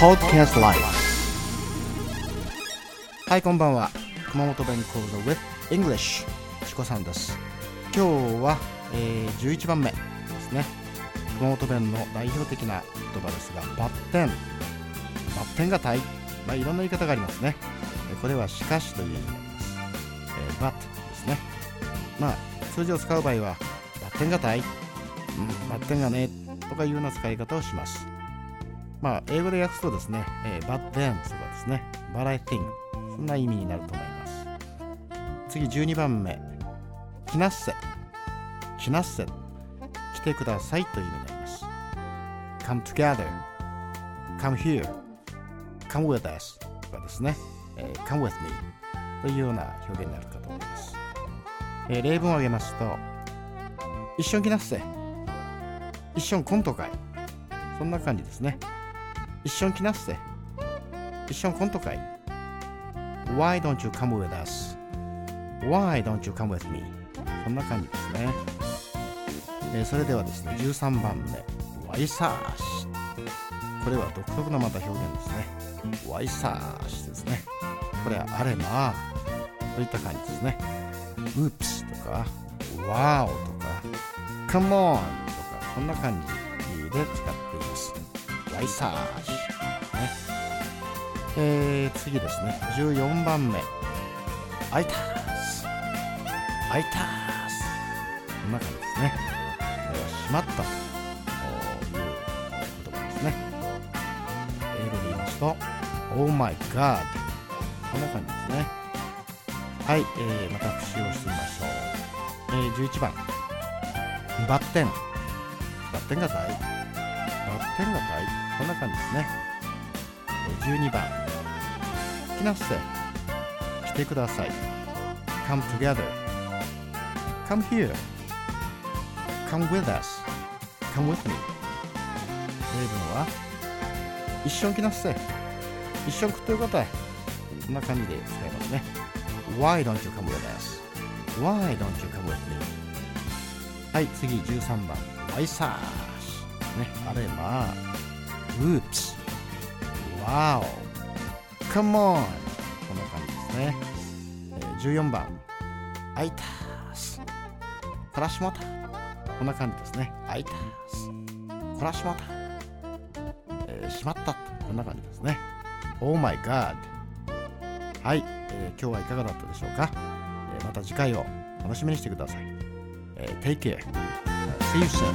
Podcast l i f はいこんばんは。熊本弁講座 with English チコさんです。今日は、えー、11番目ですね。熊本弁の代表的な言葉ですがバッテン。バッテンがたいまあいろんな言い方がありますね。これはしかしという意味になります、えー、バッですね。まあ数字を使う場合はバッテンがたい、うん、バッテンがねとかいうような使い方をします。まあ、英語で訳すとですね、えー、but then とかですね、but I think そんな意味になると思います。次12番目、来なっせ、来なっせ、来てくださいという意味になります。come together, come here, come with us とかですね、えー、come with me というような表現になるかと思います。えー、例文を挙げますと、一緒に来なっせ、一緒にコント会、そんな感じですね。一緒に来なっせ。一緒にコント会。Why don't you come with us?Why don't you come with me? そんな感じですね。えー、それではですね、13番目。ワイサーシ。これは独特なまた表現ですね。ワイサーシですね。これはあれなといった感じですね。ウープスとか、ワオとか、カモンとか、こんな感じで使っています。ワイサージ、ねえー、次ですね。14番目。アイタースアイタースこんな感じですね。これはしまった。という言葉ですね。英語で言いますと Oh my God こんな感じですね。はい、えー、また復習をしてみましょう、えー、11番。バッテン。バッテンが大。バッテンが大。こんな感じですね。12番来なっせ来てください come together come here come with us come with me 例文は一緒に来なっせ一緒に食ってよかったいこんな感じで使いますね Why don't you come with us? Why don't you come with me? はい次13番 Why s a ねあれまあ Oops Wow. Come on. こんな感じですね、え、14番アイタースコラシモタこんな感じですね。アイタースコラシモタ、えー、しまったこんな感じですね。Oh my god. はい、えー、今日はいかがだったでしょうか、えー、また次回を楽しみにしてください、えー、Take care. See you soon.